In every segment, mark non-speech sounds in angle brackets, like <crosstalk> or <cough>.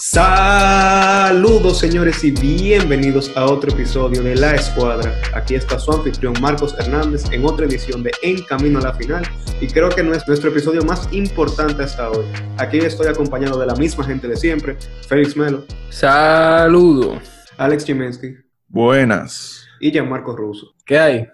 Saludos señores y bienvenidos a otro episodio de La Escuadra. Aquí está su anfitrión Marcos Hernández en otra edición de En Camino a la Final y creo que no es nuestro episodio más importante hasta hoy. Aquí estoy acompañado de la misma gente de siempre, Félix Melo. Saludos. Alex Chimensky. Buenas. Y Gianmarco Russo. ¿Qué hay?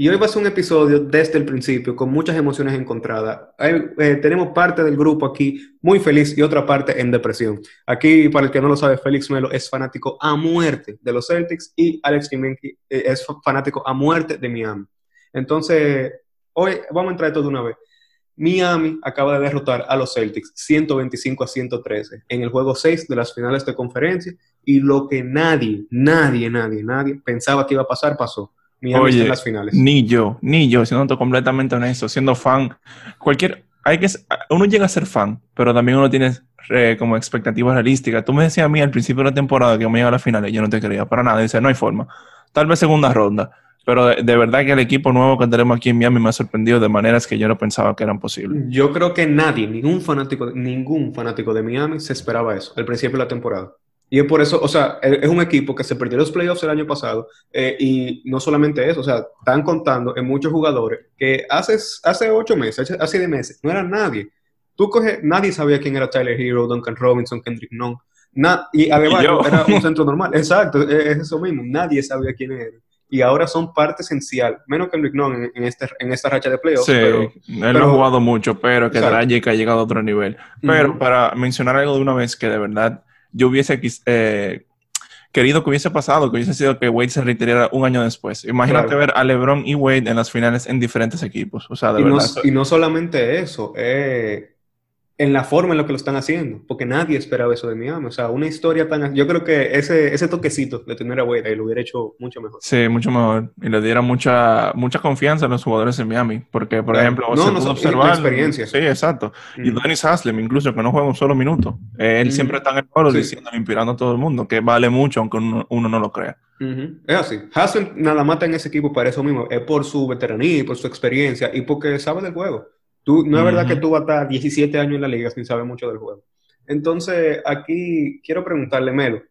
Y hoy va a ser un episodio desde el principio con muchas emociones encontradas. Eh, tenemos parte del grupo aquí muy feliz y otra parte en depresión. Aquí, para el que no lo sabe, Félix Melo es fanático a muerte de los Celtics y Alex Jimenki eh, es fanático a muerte de Miami. Entonces, hoy vamos a entrar esto de una vez. Miami acaba de derrotar a los Celtics 125 a 113 en el juego 6 de las finales de conferencia y lo que nadie, nadie, nadie, nadie pensaba que iba a pasar pasó. Oye, en las finales. Ni yo, ni yo, siendo completamente honesto, siendo fan, cualquier, hay que, uno llega a ser fan, pero también uno tiene eh, como expectativas realísticas. Tú me decías a mí al principio de la temporada que me iba a las finales, yo no te creía para nada, dice, no hay forma. Tal vez segunda ronda, pero de, verdad que el equipo nuevo que tenemos aquí en Miami me ha sorprendido de maneras que yo no pensaba que eran posibles. Yo creo que nadie, ningún fanático, ningún fanático de Miami se esperaba eso al principio de la temporada. Y es por eso, o sea, es un equipo que se perdió los playoffs el año pasado eh, y no solamente eso, o sea, están contando en muchos jugadores que hace, hace ocho meses, hace siete meses, no era nadie. Tú coges, nadie sabía quién era Tyler Hero, Duncan Robinson, Kendrick Nunn. y además era un <laughs> centro normal. Exacto, es, eso mismo. Nadie sabía quién era. Y ahora son parte esencial, menos Kendrick Nunn en, este, en esta racha de playoffs. Sí, él no ha jugado mucho, pero que Dragic ha llegado a otro nivel. Pero para mencionar algo de una vez que de verdad yo hubiese eh, querido que hubiese pasado, que hubiese sido que Wade se retirara un año después. Imagínate ver a LeBron y Wade en las finales en diferentes equipos. O sea, de y, verdad, no, y no solamente eso, eh, en la forma en la que lo están haciendo, porque nadie esperaba eso de Miami. O sea, una historia tan... Yo creo que ese, ese toquecito de tener a Wade lo hubiera hecho mucho mejor. Sí, mucho mejor. Y le diera mucha, mucha confianza a los jugadores en Miami. Porque, por ejemplo, no, se no, pudo observar... experiencia. Sí, exacto. Y Dennis Haslem, incluso, que no juega un solo minuto. él siempre está en el foro diciendo, inspirando a todo el mundo, que vale mucho, aunque uno, no lo crea. Es así. Haslem nada mata en ese equipo para eso mismo. Es por su veteranía, por su experiencia y porque sabe del juego no es verdad que tú vas a estar 17 años en la liga sin saber mucho del juego. Entonces, aquí quiero preguntarle, Melo,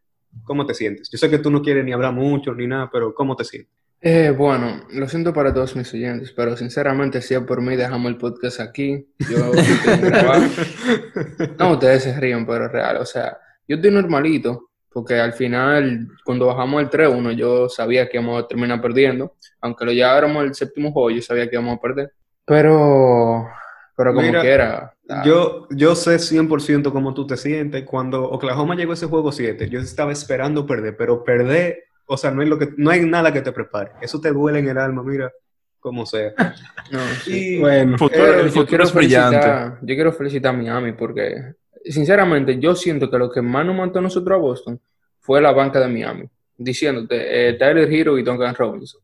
¿cómo te sientes? Yo sé que tú no quieres ni hablar mucho ni nada, pero ¿cómo te sientes? Eh, bueno, lo siento para todos mis oyentes, pero sinceramente, si es por mí, dejamos el podcast aquí. Yo <laughs> No, ustedes se ríen, pero real. O sea, yo estoy normalito, porque al final, cuando bajamos el 3-1, yo sabía que íbamos a terminar perdiendo. Aunque lo lleváramos el séptimo juego, yo sabía que íbamos a perder. Pero pero como quiera. Yo, yo sé 100% cómo tú te sientes. Cuando Oklahoma llegó a ese juego 7, yo estaba esperando perder, pero perder, o sea, no, es lo que, no hay nada que te prepare. Eso te duele en el alma, mira, como sea. <laughs> no, y, bueno, el futuro, yo, quiero felicitar, yo quiero felicitar a Miami porque, sinceramente, yo siento que lo que más nos mató a nosotros a Boston fue la banca de Miami, diciéndote eh, Tyler Hero y Duncan Robinson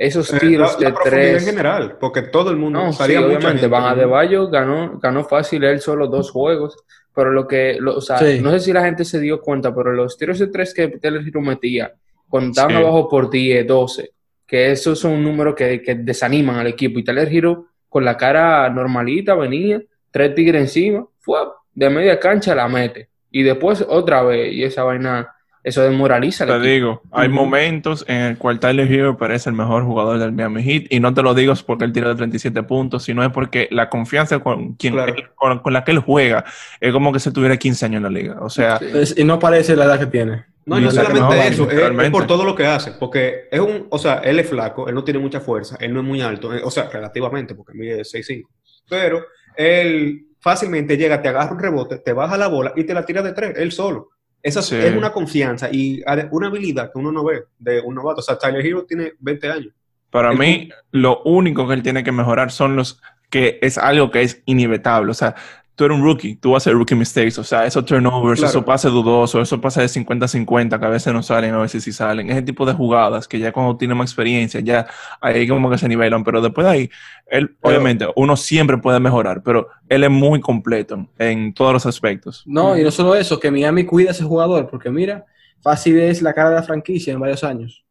esos eh, tiros de tres. en general, porque todo el mundo no, sí, obviamente. Van de Bayo ganó, ganó fácil él solo dos juegos, pero lo que, o sea, no sé si la gente se dio cuenta, pero los tiros de tres que Taylor Hero metía, cuando estaban abajo por 10, 12, que esos son un número que, que desaniman al equipo. Y Taylor Hero con la cara normalita venía, tres tigres encima, fue de media cancha la mete. Y después otra vez, y esa vaina eso desmoraliza. Te digo, hay momentos en el cual Tyler Hero parece el mejor jugador del Miami Heat y no te lo digo porque él tira de 37 puntos, sino es porque la confianza con, quien con, la que él juega es como que se tuviera 15 años en la liga. O sea, y no parece la edad que tiene. No, no solamente eso, es, por todo lo que hace, porque es un, o sea, él es flaco, él no tiene mucha fuerza, él no es muy alto, o sea, relativamente, porque mide 6'5", pero él fácilmente llega, te agarra un rebote, te baja la bola y te la tira de tres, él solo. Esa es una confianza y una habilidad que uno no ve de un novato. O sea, Tyler Hero tiene 20 años. Para mí, lo único que él tiene que mejorar son los que es algo que es inevitable. O sea, tú eres un rookie, tú vas a hacer rookie mistakes, o sea, esos turnovers, eso pase dudoso, eso pasa de 50-50, que a veces no salen, a veces sí salen, ese tipo de jugadas que ya cuando tiene más experiencia, ya ahí como que se nivelan, pero después de ahí, él, obviamente, uno siempre puede mejorar, pero él es muy completo en todos los aspectos. No, y no solo eso, que Miami cuida a ese jugador, porque mira, fácil es la cara de la franquicia en varios años.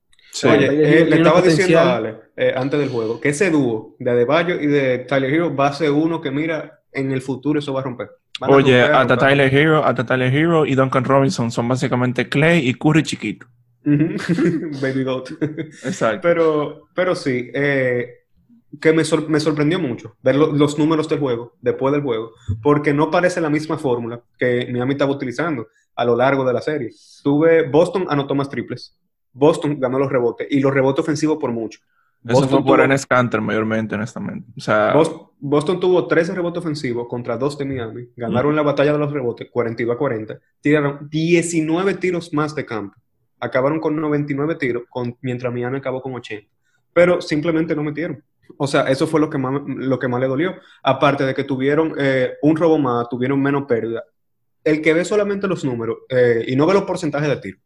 Oye, eh, le estaba diciendo a Ale, eh, antes del juego, que ese dúo de Adebayo y de Tyler Hero va a ser uno que, mira, en el futuro eso va a romper. Oye, hasta Tyler Hero, hasta Tyler Hero y Duncan Robinson son básicamente Clay y Curry chiquito. <laughs> Baby Goat. Exacto. Pero, pero sí, eh, que me, sorprendió mucho ver los números del juego, después del juego, porque no parece la misma fórmula que Miami estaba utilizando a lo largo de la serie. Tuve Boston anotó más triples, Boston ganó los rebotes y los rebotes ofensivos por mucho. Eso fue por Enes Canter mayormente, honestamente. O sea, Boston, tuvo 13 rebotes ofensivos contra 2 de Miami. Ganaron la batalla de los rebotes 42 a 40. Tiraron 19 tiros más de campo. Acabaron con 99 tiros, con, mientras Miami acabó con 80. Pero simplemente no metieron. O sea, eso fue lo que más, lo que más le dolió. Aparte de que tuvieron eh, un robo más, tuvieron menos pérdida. El que ve solamente los números eh, y no ve los porcentajes de tiro,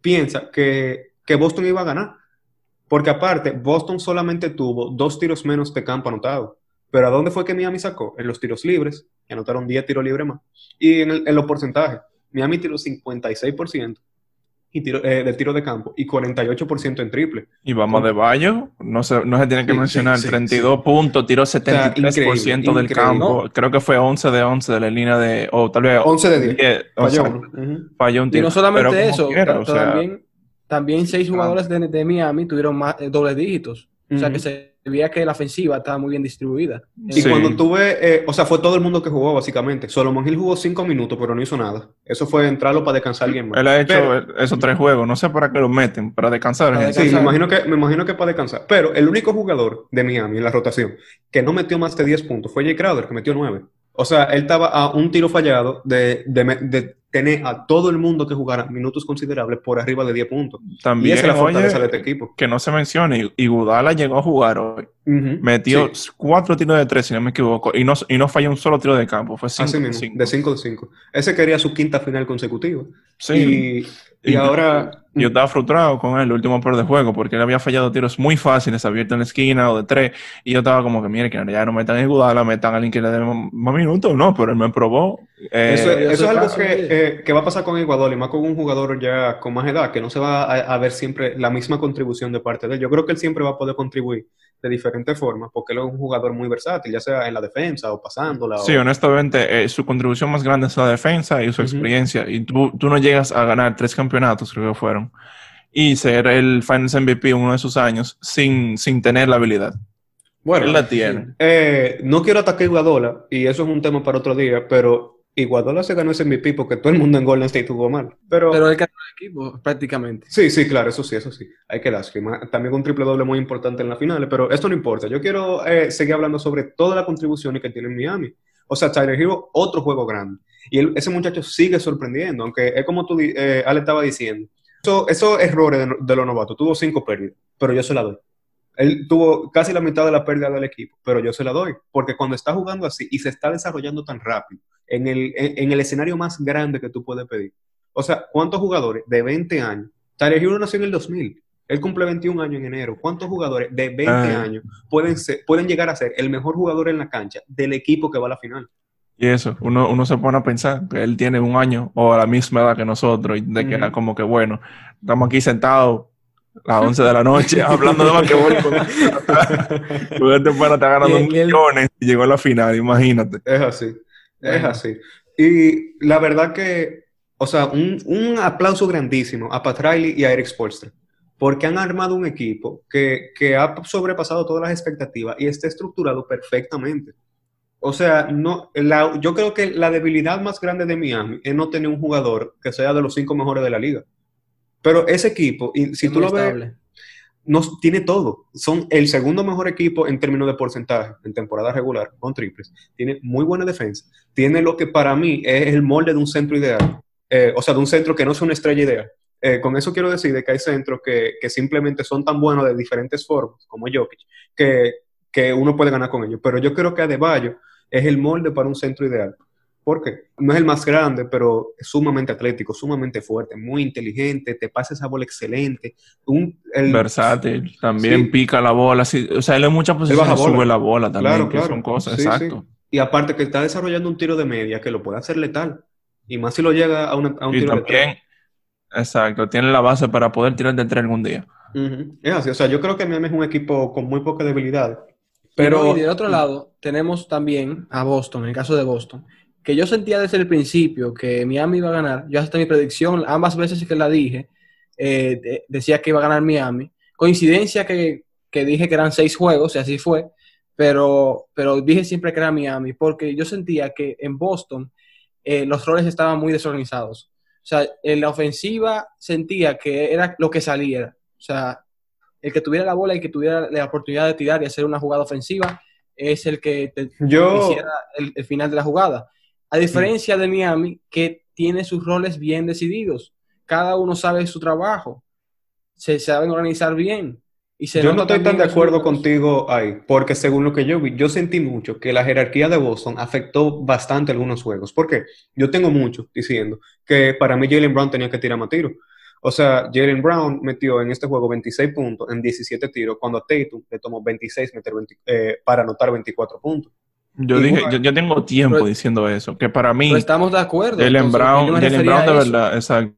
piensa que, que Boston iba a ganar porque aparte, Boston solamente tuvo dos tiros menos de campo anotado. Pero ¿a dónde fue que Miami sacó? En los tiros libres, que anotaron 10 tiros libres más. Y en, los porcentajes, Miami tiró 56% y tiro, eh, del tiro de campo y 48% en triple. Y vamos de Bayo, no se, no se tiene que mencionar, 32 puntos, tiró 73% del campo. Creo que fue 11 de 11 de la línea de, o tal vez 11 de 10. falló, un tiro. Y no solamente eso, también también seis jugadores de, Miami tuvieron más, eh, dobles dígitos. O sea que se veía que la ofensiva estaba muy bien distribuida. Y cuando tuve, eh, o sea, fue todo el mundo que jugó básicamente. Solomon Hill jugó cinco minutos, pero no hizo nada. Eso fue entrarlo para descansar alguien más. Él ha hecho esos tres juegos, no sé para qué lo meten, para descansar. Sí, me imagino, que, me imagino que para descansar. Pero el único jugador de Miami en la rotación que no metió más de 10 puntos fue Jay Crowder, que metió 9. O sea, él estaba a un tiro fallado de, de, tener a todo el mundo que jugara minutos considerables por arriba de 10 puntos. También, y esa es la fortaleza de este equipo. Que no se mencione, y Gudala llegó a jugar hoy. Metió cuatro tiros de tres, si no me equivoco, y no, y no falló un solo tiro de campo. Fue cinco, de 5 de 5. Ese quería su quinta final consecutiva. Sí. Y, ahora. Yo estaba frustrado con él el último par de juego porque él había fallado tiros muy fáciles, abierto en la esquina o de tres. Y yo estaba como que, mire, que ya no metan en Gudala, metan a alguien que le dé más minutos. No, pero él me probó. Eh, eso, es algo que, que, va a pasar con Ecuador y más con un jugador ya con más edad, que no se va a, a ver siempre la misma contribución de parte de él. Yo creo que él siempre va a poder contribuir de diferentes formas, porque él es un jugador muy versátil, ya sea en la defensa o pasándola. Sí, honestamente, eh, su contribución más grande es la defensa y su experiencia. Y tú, tú, no llegas a ganar tres campeonatos, creo que fueron, y ser el Finals MVP uno de sus años sin, sin tener la habilidad. Bueno, él la tiene. Eh, no quiero atacar a Iguadola, y eso es un tema para otro día, pero y Guadola se ganó ese MVP porque todo el mundo en Golden State jugó mal. Pero, pero él ganó el equipo, prácticamente. Sí, sí, claro, eso sí, eso sí. Hay que darse. También un triple doble muy importante en la final, pero esto no importa. Yo quiero eh, seguir hablando sobre toda la contribución que tiene en Miami. O sea, Tyler Hero, otro juego grande. Y ese muchacho sigue sorprendiendo, aunque es como tú, eh, Ale estaba diciendo. esos errores de, de los novatos, tuvo cinco pérdidas, pero yo se la doy. Él tuvo casi la mitad de la pérdida del equipo, pero yo se la doy, porque cuando está jugando así y se está desarrollando tan rápido, en el, en, el escenario más grande que tú puedes pedir. O sea, ¿cuántos jugadores de 20 años? Tyler Hero nació en el 2000. Él cumple 21 años en enero. ¿Cuántos jugadores de 20 ah. años pueden, pueden llegar a ser el mejor jugador en la cancha del equipo que va a la final? Y eso, uno, uno se pone a pensar que él tiene un año o la misma edad que nosotros, y de que era como que, bueno, estamos aquí sentados a las 11 de la noche <laughs> hablando de basquetbol. <laughs> Porque bueno, está ganando millones y llegó a la final, imagínate. Es así, es así. Y la verdad que, o sea, un, un aplauso grandísimo a Pat Riley y a Eric Spolstra, porque han armado un equipo que, que ha sobrepasado todas las expectativas y está estructurado perfectamente. O sea, no, la, yo creo que la debilidad más grande de Miami es no tener un jugador que sea de los cinco mejores de la liga. Pero ese equipo, y si tú lo ves, nos, tiene todo. Son el segundo mejor equipo en términos de porcentaje en temporada regular con triples. Tiene muy buena defensa. Tiene lo que para mí es el molde de un centro ideal. Eh, o sea, de un centro que no es una estrella ideal. Eh, con eso quiero decir que hay centros que, que, simplemente son tan buenos de diferentes formas, como Jokic, que, que uno puede ganar con ellos. Pero yo creo que Adebayo es el molde para un centro ideal porque no es el más grande, pero es sumamente atlético, sumamente fuerte, muy inteligente, te pasa esa bola excelente. Un, Versátil, también pica la bola, o sea, él en muchas posiciones sube la bola también, que son cosas, exacto. Y aparte que está desarrollando un tiro de media que lo puede hacer letal, y más si lo llega a, un tiro de tres. Exacto, tiene la base para poder tirar de tres algún día. Es así, o sea, yo creo que Miami es un equipo con muy poca debilidad. Pero, y del otro lado, tenemos también a Boston, en el caso de Boston, que yo sentía desde el principio que Miami iba a ganar. Yo hasta mi predicción, ambas veces que la dije, eh, decía que iba a ganar Miami. Coincidencia que, que, dije que eran seis juegos, y así fue, pero, pero dije siempre que era Miami, porque yo sentía que en Boston eh, los roles estaban muy desorganizados. O sea, en la ofensiva sentía que era lo que saliera. O sea, el que tuviera la bola y que tuviera la oportunidad de tirar y hacer una jugada ofensiva es el que hiciera el, final de la jugada. A diferencia de Miami, que tiene sus roles bien decididos. Cada uno sabe su trabajo. Se saben organizar bien. Y yo no estoy tan de acuerdo contigo ahí, porque según lo que yo vi, yo sentí mucho que la jerarquía de Boston afectó bastante algunos juegos. ¿Por qué? Yo tengo mucho diciendo que para mí Jalen Brown tenía que tirar más tiros. O sea, Jalen Brown metió en este juego 26 puntos en 17 tiros, cuando a Tatum le tomó 26 meter eh, para anotar 24 puntos. Yo dije, yo, tengo tiempo diciendo eso, que para mí... estamos de acuerdo. Jalen Brown, Jalen Brown de verdad, exacto.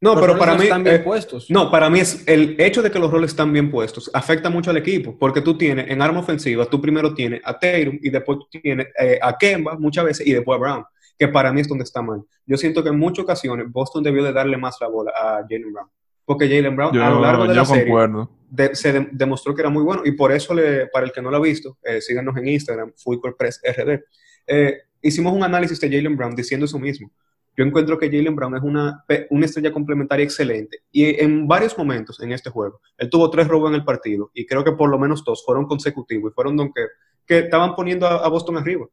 No, pero para mí. Están bien eh, puestos. No, para mí es el hecho de que los roles están bien puestos afecta mucho al equipo, porque tú tienes en arma ofensiva, tú primero tienes a Tatum y después tú tienes eh, a Kemba muchas veces y después a Brown que para mí es donde está mal. Yo siento que en muchas ocasiones Boston debió de darle más la bola a Jalen Brown. Porque Jalen Brown a lo largo de la serie se demostró que era muy bueno y por eso, le, para el que no lo ha visto, eh, síganos en Instagram, Press RD. Eh, hicimos un análisis de Jalen Brown diciendo eso mismo. Yo encuentro que Jalen Brown es una, una estrella complementaria excelente y en varios momentos en este juego, él tuvo tres robos en el partido y creo que por lo menos dos fueron consecutivos y fueron donde que, estaban poniendo a Boston arriba.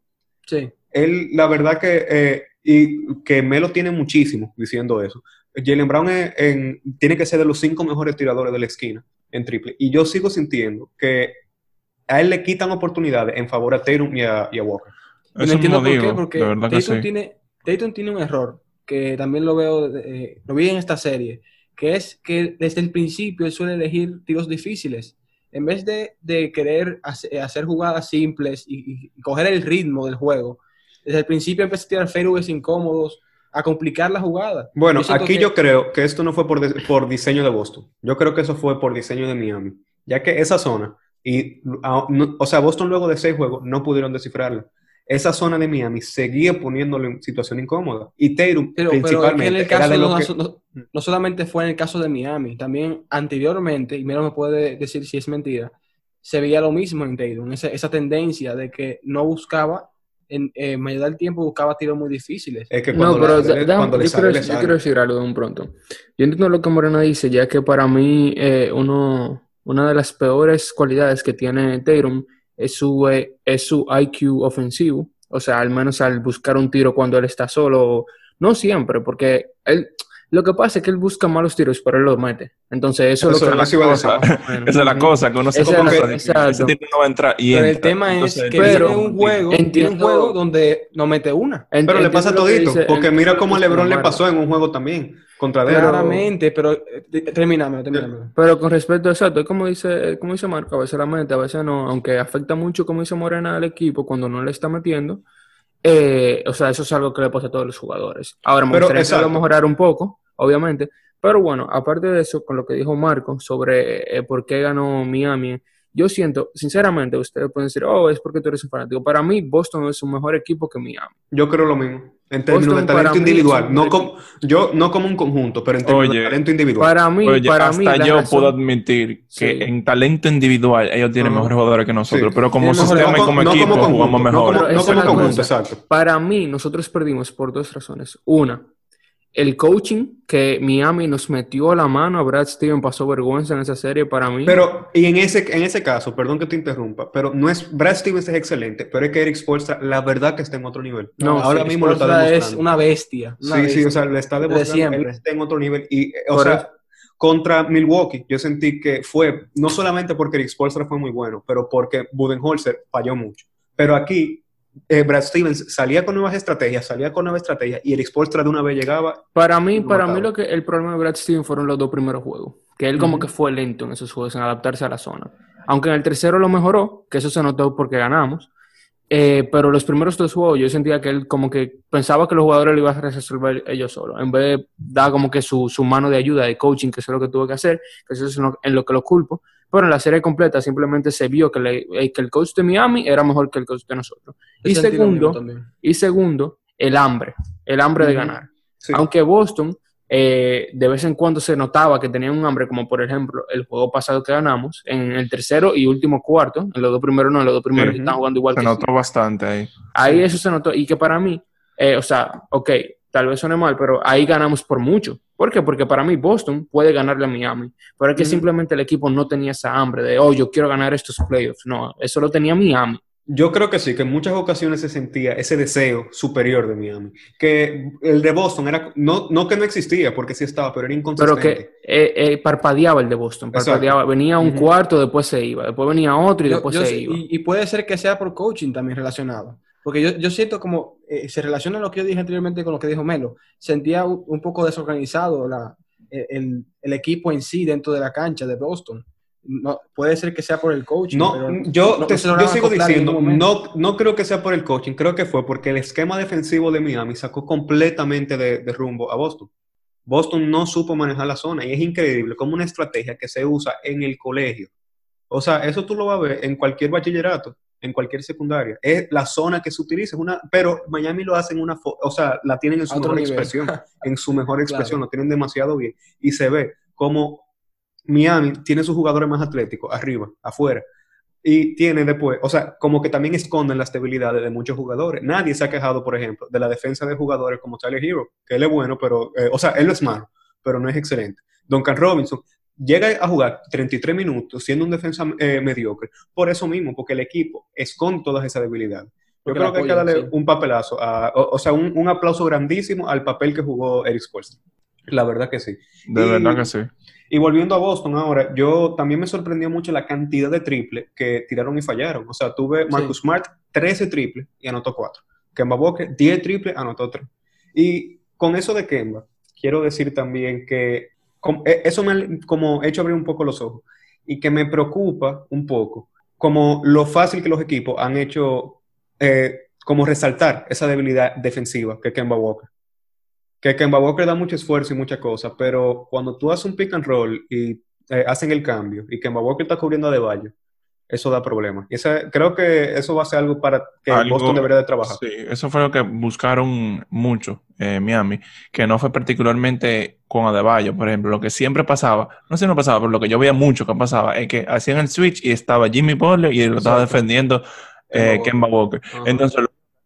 Sí. Él, la verdad que, eh, y que Melo tiene muchísimo diciendo eso. Jalen Brown tiene que ser de los cinco mejores tiradores de la esquina en triple. Y yo sigo sintiendo que a él le quitan oportunidades en favor a Tatum y a, Walker. no entiendo por qué, porque Tatum, tiene, tiene un error que también lo veo, eh, lo vi en esta serie, que es que desde el principio él suele elegir tiros difíciles en vez de, querer hacer, jugadas simples y, coger el ritmo del juego, desde el principio empecé a tirar fairways incómodos, a complicar la jugada. Bueno, aquí yo creo que esto no fue por, por diseño de Boston. Yo creo que eso fue por diseño de Miami. Ya que esa zona, y, o sea, Boston luego de seis juegos no pudieron descifrarla esa zona de Miami seguía poniéndole en situación incómoda. Y Tatum, principalmente, no, solamente fue en el caso de Miami, también anteriormente, y Mero me puede decir si es mentira, se veía lo mismo en Tatum, esa, esa tendencia de que no buscaba, en eh, mayoría del tiempo buscaba tiros muy difíciles. Es que cuando no, pero yo, quiero, decir algo de un pronto. Yo entiendo lo que Moreno dice, ya que para mí eh, uno, una de las peores cualidades que tiene Tatum es su, eh, es su IQ ofensivo, o sea, al menos al buscar un tiro cuando él está solo, no siempre, porque él, lo que pasa es que él busca malos tiros, pero él los mete. Entonces, eso, es lo que la cosa. <laughs> Esa es la cosa, que uno se que ese no va a entrar y Pero el tema es que tiene un juego, tiene un juego donde no mete una. Pero le pasa todito, porque mira cómo a LeBron le pasó en un juego también. Contra Claramente, pero eh, terminame, terminame. Pero con respecto a eso, es como dice, como dice Marco, a veces la mente, a veces no, aunque afecta mucho, como dice Morena, al equipo cuando no le está metiendo. Eh, o sea, eso es algo que le pasa a todos los jugadores. Ahora, me gustaría mejorar un poco, obviamente. Pero bueno, aparte de eso, con lo que dijo Marco sobre eh, por qué ganó Miami, yo siento, sinceramente, ustedes pueden decir, oh, es porque tú eres un fanático. Para mí, Boston es un mejor equipo que Miami. Yo creo lo mismo. En términos de talento individual. No como, yo, no como un conjunto, pero en términos de talento individual. Para mí, para hasta yo puedo admitir que en talento individual ellos tienen mejores jugadores que nosotros. Pero como sistema y como equipo jugamos mejor. No, como conjunto, exacto. Para mí, nosotros perdimos por dos razones. Una, el coaching que Miami nos metió la mano a Brad Steven pasó vergüenza en esa serie para mí. Pero, y en ese, en ese caso, perdón que te interrumpa, pero no es, Brad Stevens es excelente, pero es que Eric Spoelstra, la verdad que está en otro nivel. No, ahora mismo lo está demostrando. es una bestia. sí, sí, o sea, le está demostrando, él está en otro nivel y, o sea, contra Milwaukee, yo sentí que fue, no solamente porque Eric Spoelstra fue muy bueno, pero porque Budenholzer falló mucho. Pero aquí eh, Brad Stevens salía con nuevas estrategias, salía con nuevas estrategias y el Expostra de una vez llegaba. Para mí, para mí lo que el problema de Brad Stevens fueron los dos primeros juegos, que él como que fue lento en esos juegos, en adaptarse a la zona. Aunque en el tercero lo mejoró, que eso se notó porque ganamos, eh, pero los primeros dos juegos yo sentía que él como que pensaba que los jugadores lo iban a resolver ellos solos, en vez de dar como que su, su mano de ayuda, de coaching, que eso es lo que tuvo que hacer, que eso es en lo que lo culpo, pero en la serie completa simplemente se vio que, eh, que el coach de Miami era mejor que el coach de nosotros. Y segundo, y segundo, el hambre, el hambre de ganar. Aunque Boston eh, de vez en cuando se notaba que tenían un hambre, como por ejemplo el juego pasado que ganamos, en el tercero y último cuarto, en los dos primeros no, en los dos primeros están jugando igual se notó bastante ahí. Ahí eso se notó, y que para mí, eh, o sea, ok, tal vez suene mal, pero ahí ganamos por mucho. ¿Por qué? Porque para mí Boston puede ganarle a Miami, pero es que simplemente el equipo no tenía esa hambre de, oh, yo quiero ganar estos playoffs. No, eso lo tenía Miami. Yo creo que sí, que en muchas ocasiones se sentía ese deseo superior de Miami. Que el de Boston era, no, no que no existía, porque sí estaba, pero era inconsistente. Pero que eh, eh, parpadeaba el de Boston, parpadeaba. Venía un cuarto, después se iba, después venía otro y después se iba. Y, puede ser que sea por coaching también relacionado. Porque yo, yo siento como, eh, se relaciona lo que yo dije anteriormente con lo que dijo Melo. Sentía un, poco desorganizado la, el, el equipo en sí dentro de la cancha de Boston no, puede ser que sea por el coaching. No, yo, yo sigo diciendo, no, no creo que sea por el coaching, creo que fue porque el esquema defensivo de Miami sacó completamente de, rumbo a Boston. Boston no supo manejar la zona y es increíble como una estrategia que se usa en el colegio. O sea, eso tú lo vas a ver en cualquier bachillerato, en cualquier secundaria. Es la zona que se utiliza, una, pero Miami lo hace en una, o sea, la tienen en su mejor expresión, en su mejor <laughs> expresión, lo tienen demasiado bien y se ve como Miami tiene sus jugadores más atléticos arriba, afuera. Y tiene después, o sea, como que también esconden las debilidades de muchos jugadores. Nadie se ha quejado, por ejemplo, de la defensa de jugadores como Tyler Hero, que él es bueno, pero, eh, o sea, él es malo, pero no es excelente. Duncan Robinson llega a jugar 33 minutos siendo un defensa eh, mediocre, por eso mismo, porque el equipo esconde todas esas debilidades. Yo creo que hay que darle un papelazo, o, sea, un, aplauso grandísimo al papel que jugó Eric Spoelstra. La verdad que sí. De verdad que sí. Y volviendo a Boston ahora, yo también me sorprendió mucho la cantidad de triples que tiraron y fallaron. O sea, tuve Marcus Smart 13 triples y anotó 4. Kemba Walker 10 triples, anotó 3. Y con eso de Kemba, quiero decir también que e, eso me ha como hecho abrir un poco los ojos y que me preocupa un poco como lo fácil que los equipos han hecho eh, como resaltar esa debilidad defensiva que Kemba Walker. Que Kemba Walker da mucho esfuerzo y muchas cosas, pero cuando tú haces un pick and roll y eh, hacen el cambio y Kemba Walker está cubriendo a De eso da problemas. Y creo que eso va a ser algo para que Boston debería de trabajar. Sí, eso fue lo que buscaron mucho en Miami, que no fue particularmente con Adebayo, por ejemplo. Lo que siempre pasaba, no sé si no pasaba, pero lo que yo veía mucho que pasaba es que hacían el switch y estaba Jimmy Butler y lo estaba defendiendo eh, Kemba Walker. Entonces,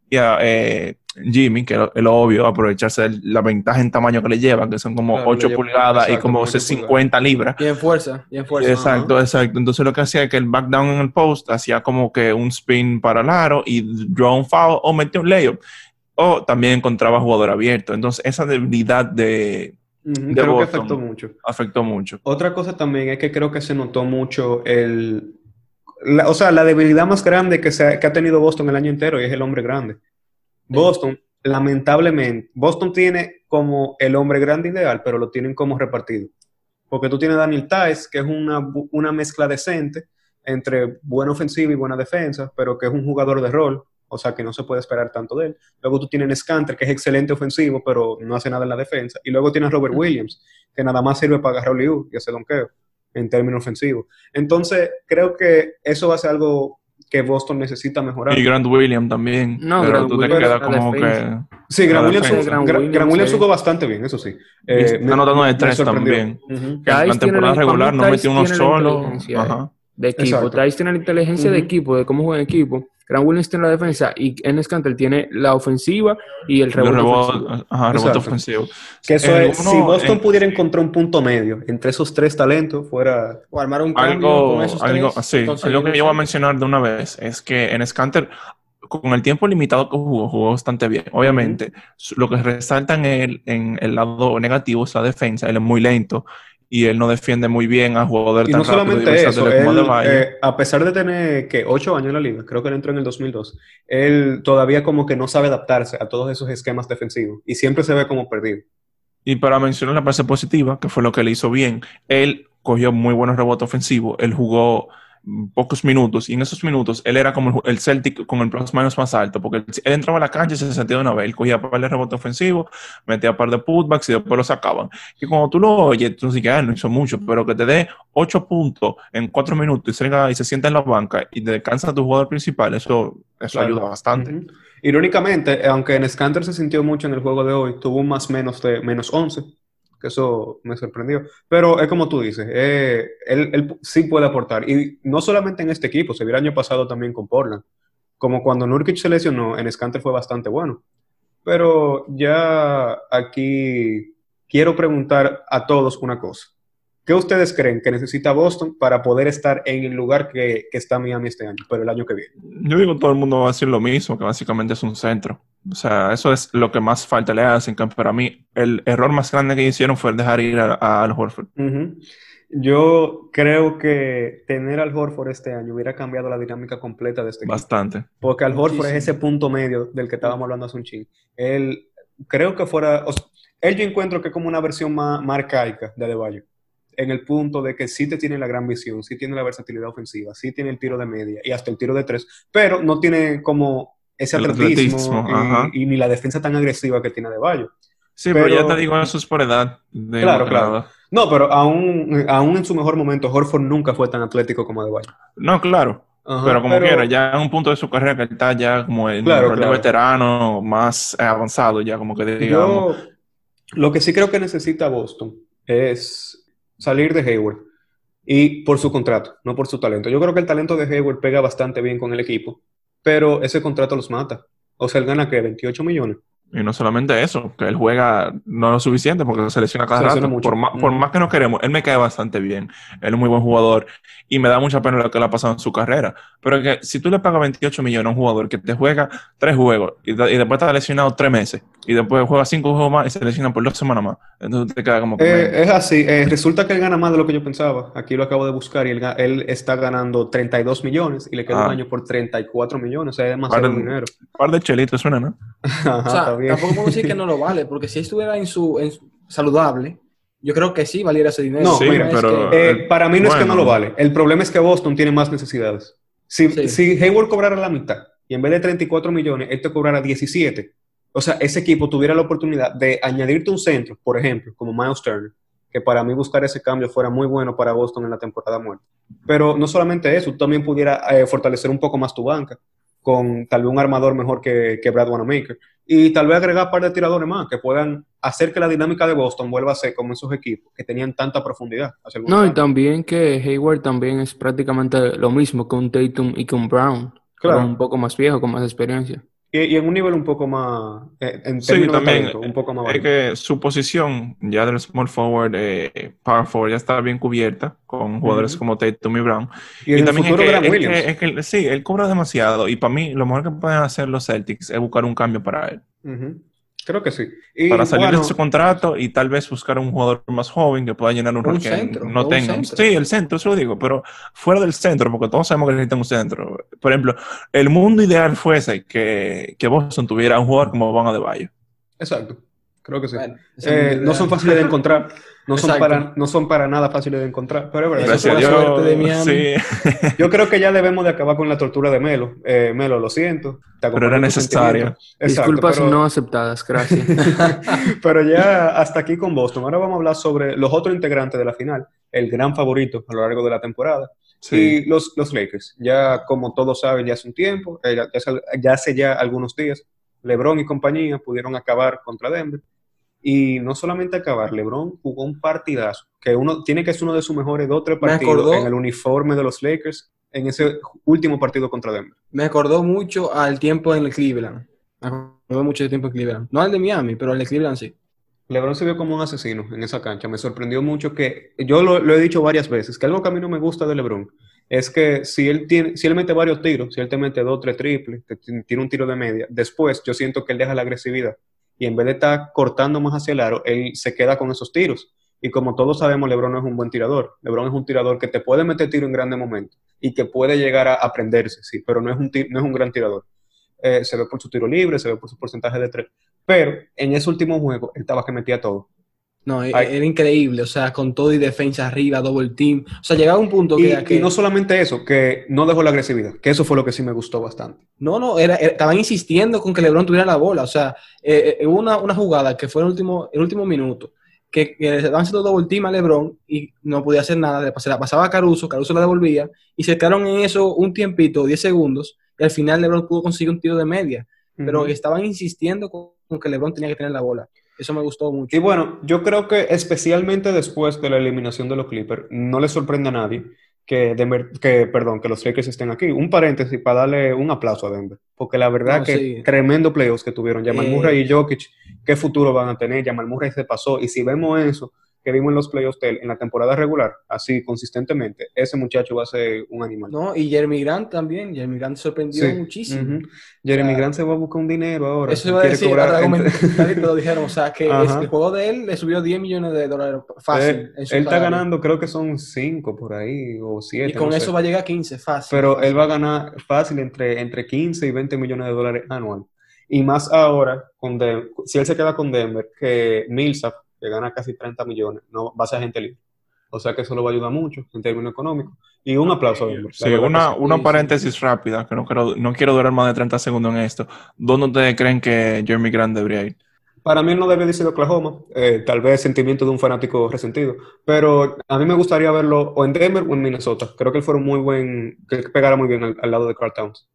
que eh, Jimmy, que es lo, obvio, aprovecharse de la ventaja en tamaño que le llevan, que son como 8 pulgadas y como 50 libras. Y en fuerza, y en fuerza. Exacto, exacto. Entonces lo que hacía es que el back down en el post hacía como que un spin para el aro y draw un foul o metía un layup. O también encontraba jugador abierto. Entonces esa debilidad de, creo que afectó mucho. Afectó mucho. Otra cosa también es que creo que se notó mucho el... o sea, la debilidad más grande que, se que ha tenido Boston el año entero y es el hombre grande. Boston, lamentablemente, Boston tiene como el hombre grande ideal, pero lo tienen como repartido. Porque tú tienes a Daniel Tice, que es una, mezcla decente entre buena ofensiva y buena defensa, pero que es un jugador de rol, o sea que no se puede esperar tanto de él. Luego tú tienes Scanter, que es excelente ofensivo, pero no hace nada en la defensa. Y luego tienes Robert Williams, que nada más sirve para agarrar Liu y hacer donqueo en términos ofensivos. Entonces, creo que eso va a ser algo que Boston necesita mejorar. Y Grant Williams también. No, pero Grant tú te quedas como que. Sí, Grant Williams, jugó bastante bien, eso sí. Eh, está anotando de tres también. en la temporada regular no metió uno solo. De equipo. Trice tiene la inteligencia de equipo, de cómo juega en equipo. Grant Williams tiene la defensa y Enes Cantel tiene la ofensiva y el rebote, ofensivo. Ajá, rebote ofensivo. Que eso es, si Boston pudiera encontrar un punto medio entre esos tres talentos, fuera... O armar un cambio algo, con esos algo, Sí, algo que yo voy a mencionar de una vez es que Enes Cantel, con el tiempo limitado que jugó, jugó bastante bien. Obviamente, lo que resalta en el, en el lado negativo es la defensa. Él es muy lento y él no defiende muy bien a jugadores y no solamente eso, eh, a pesar de tener que ocho años en la liga, creo que él entró en el 2002, él todavía como que no sabe adaptarse a todos esos esquemas defensivos y siempre se ve como perdido. Y para mencionar la parte positiva, que fue lo que le hizo bien, él cogió muy buenos rebotes ofensivos, él jugó pocos minutos y en esos minutos él era como el Celtic con el plus minus más alto, porque él entraba a la cancha y se sentía de una vez, él cogía par de rebote ofensivo, metía par de putbacks y después lo sacaban. Y cuando tú lo oyes, tú dices que ah, no hizo mucho, pero que te dé ocho puntos en cuatro minutos y, y se sienta en la banca y te descansa tu jugador principal, eso, eso ayuda bastante. Irónicamente, aunque en Scanter se sintió mucho en el juego de hoy, tuvo un más menos de menos 11 que eso me sorprendió. Pero es como tú dices, eh, él, sí puede aportar. Y no solamente en este equipo, se vio el año pasado también con Portland. Como cuando Nurkic se lesionó, en Scanter fue bastante bueno. Pero ya aquí quiero preguntar a todos una cosa. ¿Qué ustedes creen que necesita Boston para poder estar en el lugar que, que está Miami este año, pero el año que viene? Yo digo todo el mundo va a decir lo mismo, que básicamente es un centro. O sea, eso es lo que más falta le hacen. Para mí, el error más grande que hicieron fue dejar ir al Horford. Yo creo que tener al Horford este año hubiera cambiado la dinámica completa de este equipo. Bastante. Porque al Horford es ese punto medio del que estábamos hablando hace un ching. Él, creo que fuera... él yo encuentro que es como una versión más, más arcaica de Adebayo en el punto de que sí te tiene la gran visión, sí tiene la versatilidad ofensiva, sí tiene el tiro de media y hasta el tiro de tres, pero no tiene como ese atletismo, y, ni la defensa tan agresiva que tiene de Bayo. Sí, pero, ya te digo, eso es por edad. claro, claro. No, pero aún, aún en su mejor momento, Horford nunca fue tan atlético como de Bayo. No, claro. pero como quiera, ya en un punto de su carrera que está ya como en claro, de veterano más avanzado, ya como que digamos. Yo, lo que sí creo que necesita Boston es salir de Hayward. Y por su contrato, no por su talento. Yo creo que el talento de Hayward pega bastante bien con el equipo, pero ese contrato los mata. O sea, él gana que 28 millones. Y no solamente eso, que él juega no lo suficiente porque se lesiona cada rato. Por, más, que no queremos, él me cae bastante bien. Él es muy buen jugador y me da mucha pena lo que le ha pasado en su carrera. Pero que si tú le pagas 28 millones a un jugador que te juega tres juegos y, después está lesionado tres meses y después juega cinco juegos más y se lesiona por dos semanas más, entonces te queda como que. Eh, es así. Eh, resulta que él gana más de lo que yo pensaba. Aquí lo acabo de buscar y él, está ganando 32 millones y le queda un ah. año por 34 millones. O sea, es demasiado dinero. Un par de chelitos suena, ¿no? <laughs> tampoco puedo decir que no lo vale, porque si estuviera en su saludable, yo creo que sí valiera ese dinero. No, pero, eh, para mí no es que no lo vale. El problema es que Boston tiene más necesidades. Si, si Hayward cobrara la mitad y en vez de 34 millones, este cobrara 17, o sea, ese equipo tuviera la oportunidad de añadirte un centro, por ejemplo, como Miles Turner, que para mí buscar ese cambio fuera muy bueno para Boston en la temporada muerta. Pero no solamente eso, tú también pudiera eh, fortalecer un poco más tu banca con tal vez un armador mejor que, que Brad Wanamaker. Y tal vez agregar un par de tiradores más que puedan hacer que la dinámica de Boston vuelva a ser como esos equipos que tenían tanta profundidad. no, y también que Hayward también es prácticamente lo mismo que un Tatum y que un Brown. Claro. un poco más viejo, con más experiencia. Y, en un nivel un poco más, eh, en sí, también, un poco más Es que su posición ya del small forward, eh, power forward, ya está bien cubierta con jugadores como Tatum y Brown. Y, también es que, sí, él cobra demasiado y para mí lo mejor que pueden hacer los Celtics es buscar un cambio para él. Creo que sí. para salir de su contrato y tal vez buscar un jugador más joven que pueda llenar un rol que no tenga. Sí, el centro, eso lo digo, pero fuera del centro, porque todos sabemos que necesitan un centro. Por ejemplo, el mundo ideal fuese que, que Boston tuviera un jugador como Van Adebayo. Exacto. Creo que sí. Eh, no son fáciles de encontrar. <laughs> No son, para, no son para nada fáciles de encontrar. Pero es verdad. Eso de Miami. <laughs> Yo creo que ya debemos de acabar con la tortura de Melo. Eh, Melo, lo siento. Pero era necesario. Disculpas no aceptadas, gracias. <laughs> pero ya hasta aquí con Boston. Ahora vamos a hablar sobre los otros integrantes de la final. El gran favorito a lo largo de la temporada. Y los, los Lakers. Ya como todos saben, ya hace un tiempo, eh, ya, ya hace ya algunos días, LeBron y compañía pudieron acabar contra Denver y no solamente acabar, LeBron jugó un partidazo, que uno tiene que ser uno de sus mejores dos o tres partidos en el uniforme de los Lakers en ese último partido contra Denver. Me acordó mucho al tiempo en el Cleveland. Me acordó mucho del tiempo en Cleveland. No al de Miami, pero al de Cleveland sí. LeBron se vio como un asesino en esa cancha. Me sorprendió mucho que, yo lo, he dicho varias veces, que algo que a mí no me gusta de LeBron es que si él, tiene, si él mete varios tiros, si él te mete dos, tres triples, tiene un tiro de media, después yo siento que él deja la agresividad y en vez de estar cortando más hacia el aro, él se queda con esos tiros. Y como todos sabemos, LeBron no es un buen tirador. LeBron es un tirador que te puede meter tiro en grandes momentos y que puede llegar a aprenderse, sí, pero no es un, no es un gran tirador. Eh, se ve por su tiro libre, se ve por su porcentaje de tres. Pero en ese último juego, él estaba que metía todo. No, e-, era increíble, o sea, con todo y defensa arriba, double team. O sea, llegaba un punto que, y, no solamente eso, que no dejó la agresividad, que eso fue lo que sí me gustó bastante. No, no, era, estaban insistiendo con que LeBron tuviera la bola. O sea, eh, eh una, una, jugada que fue el último, el último minuto, que, que le estaban haciendo double team a LeBron y no podía hacer nada, se la pasaba a Caruso, Caruso la devolvía y se quedaron en eso un tiempito, 10 segundos, y al final LeBron pudo conseguir un tiro de media. Pero estaban insistiendo con que LeBron tenía que tener la bola. Eso me gustó mucho. Y bueno, yo creo que especialmente después de la eliminación de los Clippers, no le sorprende a nadie que, Denver, que, perdón, que los Lakers estén aquí. Un paréntesis para darle un aplauso a Denver, porque la verdad que tremendo playoffs que tuvieron. Jamal Murray y eh. Jokic, ¿qué futuro van a tener? Jamal Murray se pasó, y si vemos eso, que vimos en los playoffs en la temporada regular, así consistentemente, ese muchacho va a ser un animal. No, y Jeremy Grant también, Jeremy Grant sorprendió muchísimo. Jeremy Grant se va a buscar un dinero ahora. Eso iba a decir, cobrar <laughs> lo dijeron, o sea, que el juego de él le subió 10 millones de dólares fácil. él está ganando, creo que son 5 por ahí, o 7. Y con eso va a llegar a 15, fácil. Pero él va a ganar fácil entre, entre 15 y 20 millones de dólares anual. Y más ahora, con si él se queda con Denver, que Millsap que gana casi 30 millones, no va a ser gente libre. O sea que eso lo va a ayudar mucho en términos económicos. Y un aplauso a Sí, una, una paréntesis rápida, que no quiero, no quiero durar más de 30 segundos en esto. ¿Dónde ustedes creen que Jeremy Grant debería ir? Para mí no debe de ser Oklahoma, eh, tal vez sentimiento de un fanático resentido, pero a mí me gustaría verlo o en Denver o en Minnesota. Creo que él fuera muy buen, que pegara muy bien al, lado de Carl Towns.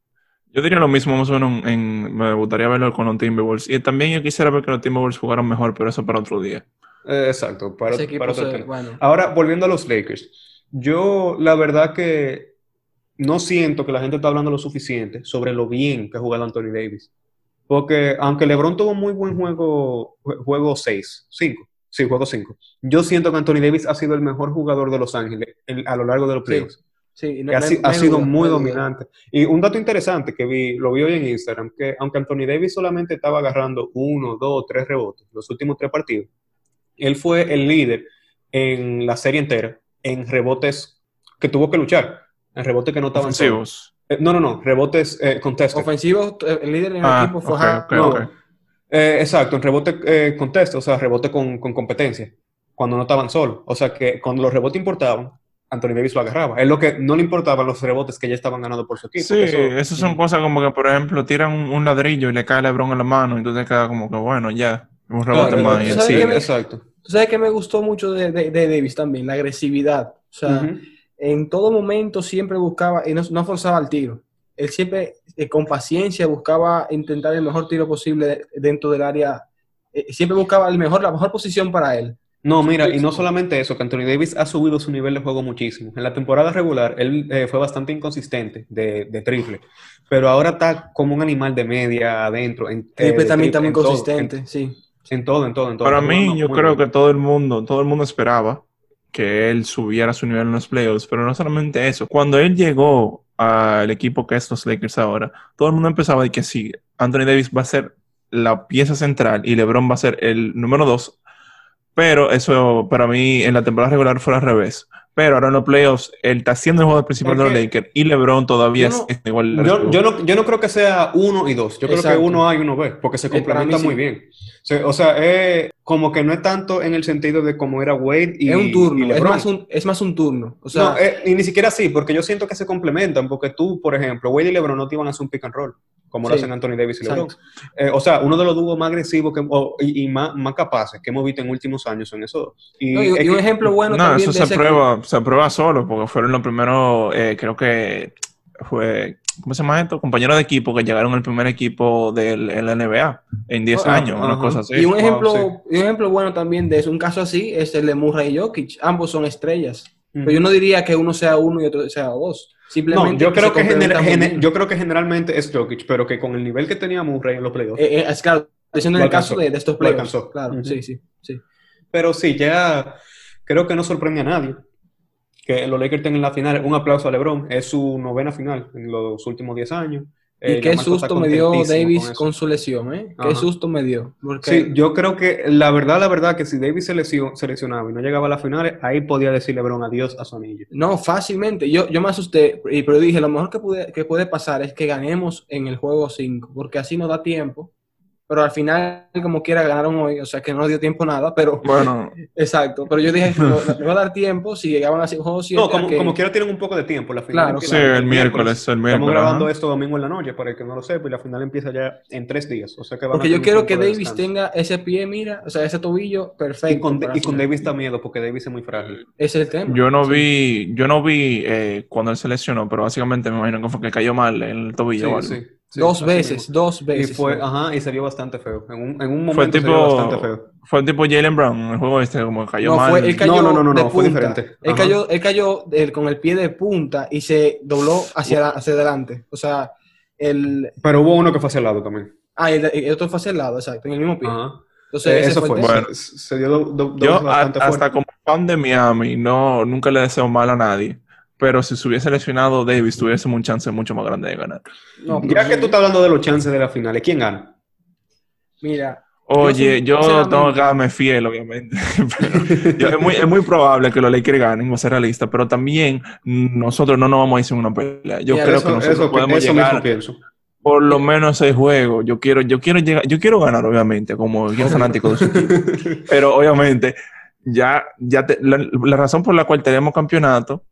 Yo diría lo mismo, más o menos, en, me gustaría verlo con los Timberwolves. Y también yo quisiera ver que los Timberwolves jugaran mejor, pero eso para otro día. Eh, exacto, para, Ahora, volviendo a los Lakers, yo la verdad que no siento que la gente está hablando lo suficiente sobre lo bien que ha jugado Anthony Davis. Porque aunque LeBron tuvo muy buen juego, juego 6, 5, sí, juego 5, yo siento que Anthony Davis ha sido el mejor jugador de Los Ángeles a lo largo de los playoffs. Sí. Ha, sido muy dominante. Y un dato interesante que vi, lo vi hoy en Instagram, que aunque Anthony Davis solamente estaba agarrando uno, dos, tres rebotes los últimos tres partidos, él fue el líder en la serie entera en rebotes que tuvo que luchar, en rebotes que no estaban ofensivos. Eh, no, no, no, rebotes eh, Ofensivos, eh, el líder en el ah, equipo fue eh, exacto, en rebote eh, o sea, rebote con, competencia, cuando no estaban solos. O sea, que cuando los rebotes importaban, Anthony Davis lo agarraba. Es lo que no le importaban los rebotes que ya estaban ganando por su equipo. Sí, eso, son cosas como que, por ejemplo, tiran un, ladrillo y le cae LeBron en la mano y tú te quedas como que, bueno, ya, un rebote más. Sí, exacto. Tú sabes que me gustó mucho de, Davis también, la agresividad. O sea, en todo momento siempre buscaba, y no, forzaba el tiro. Él siempre, eh, con paciencia, buscaba intentar el mejor tiro posible dentro del área. Eh, siempre buscaba el mejor, la mejor posición para él. No, mira, y no solamente eso, que Anthony Davis ha subido su nivel de juego muchísimo. En la temporada regular, él eh, fue bastante inconsistente de, triple, pero ahora está como un animal de media adentro. En, triple también está muy consistente, sí. En todo, en todo, en todo. Para mí, yo creo que todo el mundo, todo el mundo esperaba que él subiera su nivel en los playoffs, pero no solamente eso. Cuando él llegó al equipo que es los Lakers ahora, todo el mundo empezaba a decir que sí, Anthony Davis va a ser la pieza central y LeBron va a ser el número dos, pero eso para mí en la temporada regular fue al revés. Pero ahora en los playoffs, él está haciendo el juego principal de los Lakers y LeBron todavía es igual. Yo, yo, no, yo no creo que sea uno y dos. Yo creo que uno A y uno B, porque se complementa muy bien. O sea, es como que no es tanto en el sentido de cómo era Wade y. Es un turno, es más un, es más un turno. O sea, no, eh, y ni siquiera así, porque yo siento que se complementan, porque tú, por ejemplo, Wade y LeBron no te iban a hacer un pick and roll, como lo hacen Anthony Davis y LeBron. Eh, o sea, uno de los dúos más agresivos que, y, más, más, capaces que hemos visto en últimos años son esos Y, y, un ejemplo bueno no, eso se, prueba, se prueba solo, porque fueron los primeros, eh, creo que fue ¿cómo se llama esto? Compañeros de equipo que llegaron al primer equipo de la NBA en 10 ah, años, una cosa así. Y un ejemplo, un ejemplo bueno también de eso, un caso así, es el de Murray y Jokic. Ambos son estrellas. Pero yo no diría que uno sea uno y otro sea dos. Simplemente yo, creo que yo creo que generalmente es Jokic, pero que con el nivel que tenía Murray en los playoffs. Eh, eh, es claro, diciendo en el caso de, estos playoffs. Claro, sí, sí, sí. Pero sí, ya creo que no sorprende a nadie que los Lakers tengan la final. Un aplauso a LeBron. Es su novena final en los últimos 10 años. Y eh, qué susto me dio Davis con, su lesión, ¿eh? Qué susto me dio. Sí, yo creo que la verdad, la verdad, que si Davis se, lesionaba y no llegaba a las finales, ahí podía decir LeBron adiós a su anillo. No, fácilmente. Yo, yo me asusté, pero dije, lo mejor que puede, que puede pasar es que ganemos en el juego 5, porque así nos da tiempo pero al final, como quiera, ganaron hoy, o sea que no nos dio tiempo nada, pero... Bueno. <laughs> Exacto, pero yo dije, me va a dar tiempo si llegaban así juegos No, como, como, quiera tienen un poco de tiempo, la final Claro, sí, el miércoles, el miércoles. Estamos grabando esto domingo en la noche, para el que no lo sepa, y la final empieza ya en tres días, o sea que Porque yo quiero que Davis tenga ese pie, mira, o sea, ese tobillo perfecto. Y con, y con Davis está miedo, porque Davis es muy frágil. Ese es el tema. Yo no vi, yo no vi eh, cuando él se lesionó, pero básicamente me imagino que fue que cayó mal en el tobillo sí, Sí dos veces, dos veces. Y fue, ajá, y se vio bastante feo. En un, en un momento fue tipo, bastante feo. Fue tipo Jalen Brown en el juego este, como cayó mal. Fue, él cayó no, no, no, no, fue diferente. Él cayó, él cayó con el pie de punta y se dobló hacia, hacia adelante. O sea, el... Pero hubo uno que fue hacia el lado también. Ah, el, el otro fue hacia el lado, exacto, en el mismo pie. Ajá. Entonces, eh, eso fue. bueno, se, dio do, do, yo, hasta como fan de Miami, no, nunca le deseo mal a nadie pero si se hubiese lesionado Davis, tuviésemos un chance mucho más grande de ganar. No, ya que tú estás hablando de los chances de la finales, ¿quién gana? Mira. Oye, yo, tengo que quedarme fiel, obviamente. <laughs> es, muy, es, muy, probable que los Lakers ganen, vamos a ser realistas, pero también nosotros no nos vamos a ir sin una pelea. Yo creo que nosotros podemos llegar por lo menos seis juegos. Yo quiero, yo quiero llegar, yo quiero ganar, obviamente, como fanático de su equipo. <laughs> Pero obviamente, ya, ya la, la razón por la cual tenemos campeonato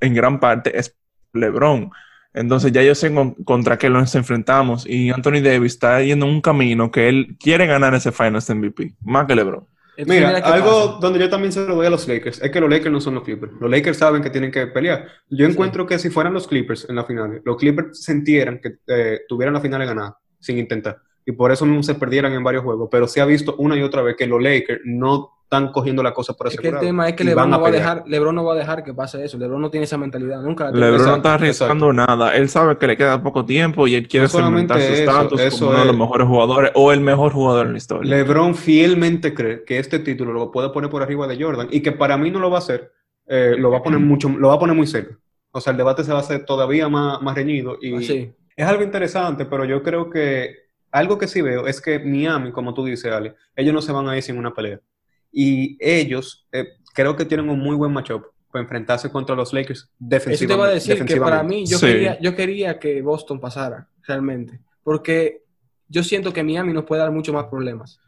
en gran parte es LeBron. Entonces ya yo sé contra qué nos enfrentamos y Anthony Davis está yendo un camino que él quiere ganar ese Finals MVP, más que LeBron. Mira, algo donde yo también se lo doy a los Lakers es que los Lakers no son los Clippers. Los Lakers saben que tienen que pelear. Yo encuentro que si fueran los Clippers en la final, los Clippers sintieran que eh, tuvieran la final ganada sin intentar. Y por eso no se perdieran en varios juegos. Pero se ha visto una y otra vez que los Lakers no están cogiendo la cosa por ese Es que el tema es que LeBron no, va a dejar, LeBron no va a dejar que pase eso. LeBron no tiene esa mentalidad, nunca LeBron no está arriesgando nada. Él sabe que le queda poco tiempo y él quiere cementar su estatus como uno de los mejores jugadores o el mejor jugador en la historia. LeBron fielmente cree que este título lo puede poner por arriba de Jordan y que para mí no lo va a hacer. Eh, lo va a poner mucho, lo va a poner muy serio. O sea, el debate se va a hacer todavía más, más reñido y ah, es algo interesante, pero yo creo que algo que sí veo es que Miami, como tú dices, Ale, ellos no se van a ir sin una pelea. Y ellos eh, creo que tienen un muy buen matchup para enfrentarse contra los Lakers defensivamente. Eso te iba a decir que para mí yo, quería, yo quería que Boston pasara realmente, porque yo siento que Miami nos puede dar mucho más problemas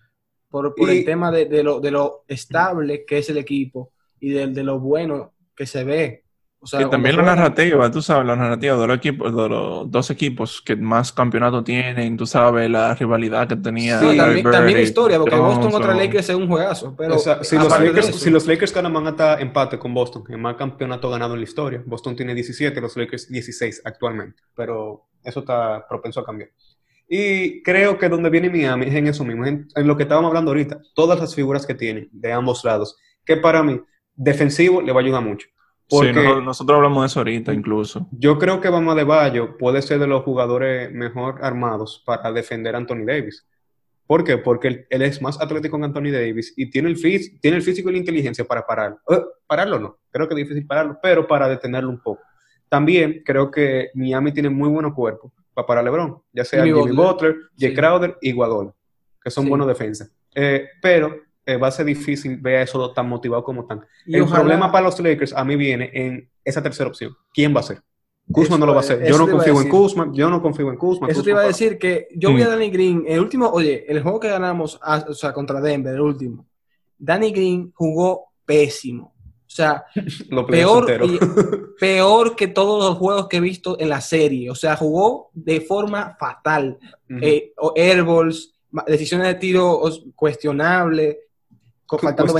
por, el tema de, de, lo, de, lo, estable que es el equipo y de, de lo bueno que se ve y también la narrativa, tú sabes, la narrativa de los equipos, de los dos equipos que más campeonato tienen, tú sabes, la rivalidad que tenía. Sí, también, también la historia, porque Boston contra Lakers es un juegazo. Pero si, los Lakers, si, los Lakers, ganan, van a estar empate con Boston, el más campeonato ganado en la historia. Boston tiene 17, los Lakers 16 actualmente, pero eso está propenso a cambiar. Y creo que donde viene Miami es en eso mismo, en, en lo que estábamos hablando ahorita, todas las figuras que tienen de ambos lados, que para mí, defensivo le va a ayudar mucho sí, nosotros hablamos de eso ahorita incluso. Yo creo que Bama de Bayo puede ser de los jugadores mejor armados para defender a Anthony Davis. ¿Por qué? Porque él, es más atlético que Anthony Davis y tiene el, tiene el físico y la inteligencia para pararlo. Eh, pararlo no, creo que es difícil pararlo, pero para detenerlo un poco. También creo que Miami tiene muy buenos cuerpos para parar a LeBron, ya sea Jimmy, Butler, Jay Crowder y Guadol, que son buenos defensas. Eh, pero eh, va a ser difícil ver a eso tan motivado como están. el problema para los Lakers a mí viene en esa tercera opción. ¿Quién va a ser? Kuzma no lo va a hacer. Yo no confío en Kuzma. Yo no confío en Kuzma. Eso te iba a decir que yo voy a mm. Danny Green. El último, oye, el juego que ganamos, ah, o sea, contra Denver, el último. Danny Green jugó pésimo. O sea, <laughs> peor, <laughs> peor que todos los juegos que he visto en la serie. O sea, jugó de forma fatal. Eh, airballs, decisiones de tiro cuestionables faltando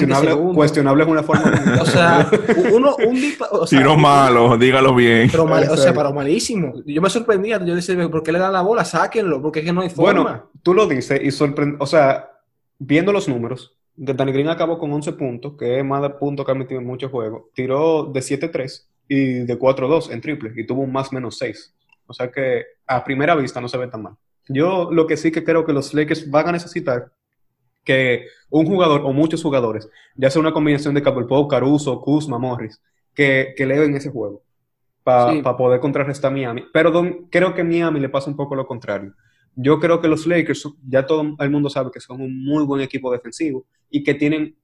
cuestionable, es una forma. <laughs> o sea, <laughs> uno, un o Tiro malo, dígalo bien. Pero o sea, pero malísimo. Yo me sorprendía, yo decía, ¿por qué le dan la bola? Sáquenlo, porque es que no hay forma. Bueno, tú lo dices y sorprende, o sea, viendo los números, Danny Green acabó con 11 puntos, que es más de puntos que ha metido en muchos juegos. Tiró de 7-3 y de 4-2 en triple y tuvo un más menos 6. O sea que a primera vista no se ve tan mal. Yo lo que sí que creo que los Lakers van a necesitar que un jugador o muchos jugadores, ya sea una combinación de Capelpo, Caruso, Kuzma, Morris, que, que leen ese juego para poder contrarrestar a Miami. Pero creo que a Miami le pasa un poco lo contrario. Yo creo que los Lakers, ya todo el mundo sabe que son un muy buen equipo defensivo y que tienen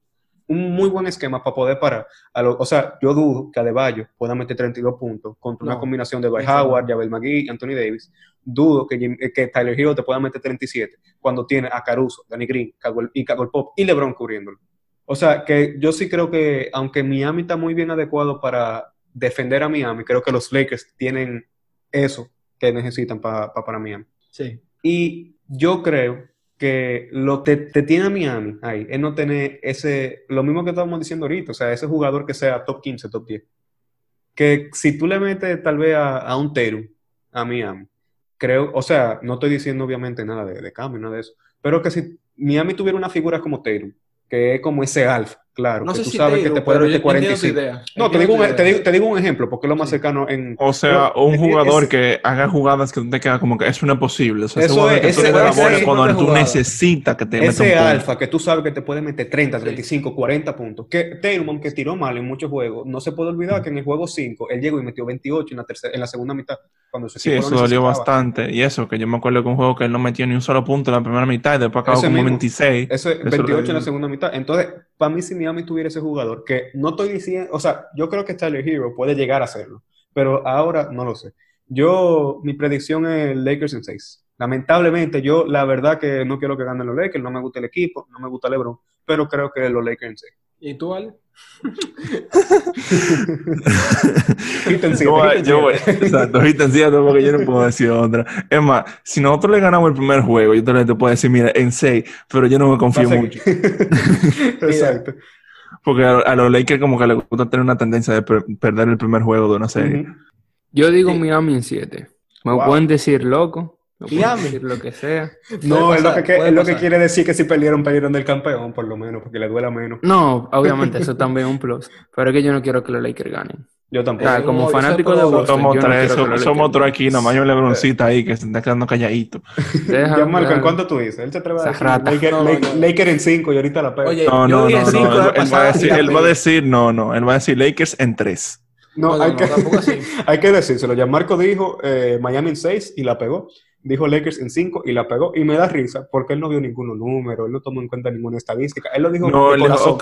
un muy buen esquema para poder parar. A o sea, yo dudo que Adebayo pueda meter 32 puntos contra una combinación de Dwight Howard, Javel McGee, Anthony Davis. Dudo que, eh, que Tyler Hero te pueda meter 37 cuando tiene a Caruso, Danny Green y Cagwell Pop y LeBron cubriéndolo. O sea, que yo sí creo que, aunque Miami está muy bien adecuado para defender a Miami, creo que los Lakers tienen eso que necesitan para Miami. Sí. Y yo creo que lo que te tiene a Miami ahí es no tener ese, lo mismo que estábamos diciendo ahorita, o sea, ese jugador que sea top 15, top 10. Que si tú le metes tal vez a, un Teru, a Miami, creo, o sea, no estoy diciendo obviamente nada de, de cambio, nada de eso, pero que si Miami tuviera una figura como Teru, que es como ese alfa, claro, no que tú sabes que te puede meter 45. No, te digo, un, te, digo, te digo, un ejemplo, porque es lo más cercano en... O sea, un jugador que haga jugadas que te queda como que es una posible. O sea, eso ese es, que tú ese, cuando tú necesitas que te meta Ese alfa que tú sabes que te puede meter 30, 35, 40 puntos. Que Taylor, que tiró mal en muchos juegos, no se puede olvidar que en el juego 5 él llegó y metió 28 en la, tercera, en la segunda mitad. Cuando sí, eso dolió bastante. Y eso, que yo me acuerdo que un juego que él no metió ni un solo punto en la primera mitad y después acabó como 26. Eso es 28 en la segunda mitad. Entonces, para mí, si Miami tuviera ese jugador, que no estoy diciendo, o sea, yo creo que Tyler Hero puede llegar a hacerlo, pero ahora no lo sé. Yo, mi predicción es Lakers en 6. Lamentablemente, yo la verdad que no quiero que ganen los Lakers, no me gusta el equipo, no me gusta LeBron, pero creo que los Lakers en 6. ¿Y tú, Ale? <laughs> yo, yo voy, exacto, porque yo no puedo decir otra. Es más, si nosotros le ganamos el primer juego, yo te, te puedo decir, mira, en 6, pero yo no me confío mucho. <laughs> exacto. Porque a, los Lakers como que les gusta tener una tendencia de perder el primer juego de una serie. Yo digo Miami en 7. Me pueden decir loco, Miami. lo que sea. No, es, lo que, es lo que quiere decir que si perdieron, perdieron del campeón, por lo menos, porque le duela menos. No, obviamente, eso también es un plus. Pero es que yo no quiero que los Lakers ganen. Yo tampoco. como fanático de Boston, somos tres, somos, otro aquí, nomás hay un lebroncita ahí que se está quedando calladito. ya, Marco, ¿en cuánto tú dices? Él se atreve a decir Laker, Laker, en 5 y ahorita la pega. Oye, no, no, no, no, él, va a decir, él va a decir, no, no, él va a decir Lakers en 3. No, hay, que, <laughs> hay que decírselo. Ya Marco dijo eh, Miami en 6 y la pegó dijo Lakers en 5 y la pegó. Y me da risa porque él no vio ninguno número, él no tomó en cuenta ninguna estadística. Él lo dijo no, él dijo,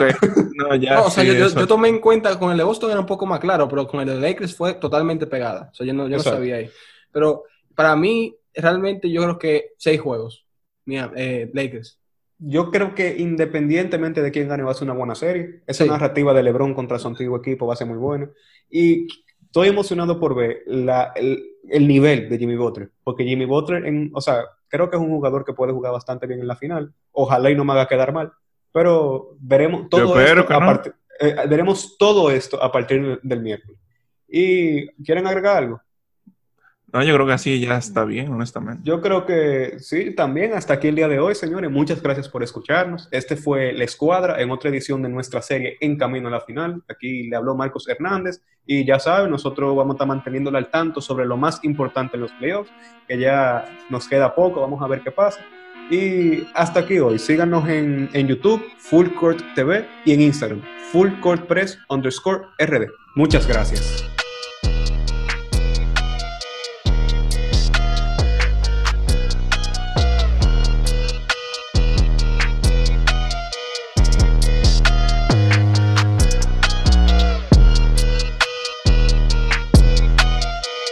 no, ya, o sea, yo, tomé en cuenta con el de Boston era un poco más claro, pero con el de Lakers fue totalmente pegada. O sea, yo no, yo no sabía ahí. Pero para mí, realmente yo creo que seis juegos. Mira, eh, Lakers. Yo creo que independientemente de quién gane va a ser una buena serie. Esa narrativa de LeBron contra su antiguo equipo va a ser muy buena. Y estoy emocionado por ver la, el, nivel de Jimmy Butler, porque Jimmy Butler, en, o sea, creo que es un jugador que puede jugar bastante bien en la final. Ojalá y no me haga quedar mal, pero veremos todo, esto, eh, veremos todo esto a partir del miércoles. ¿Y quieren agregar algo? No, yo creo que así ya está bien, honestamente. Yo creo que sí, también hasta aquí el día de hoy, señores. Muchas gracias por escucharnos. Este fue La Escuadra en otra edición de nuestra serie En Camino a la Final. Aquí le habló Marcos Hernández y ya saben, nosotros vamos a estar manteniéndole al tanto sobre lo más importante en los playoffs, que ya nos queda poco, vamos a ver qué pasa. Y hasta aquí hoy. Síganos en, en YouTube, Full Court TV y en Instagram, Full Court Press underscore RD. Muchas gracias.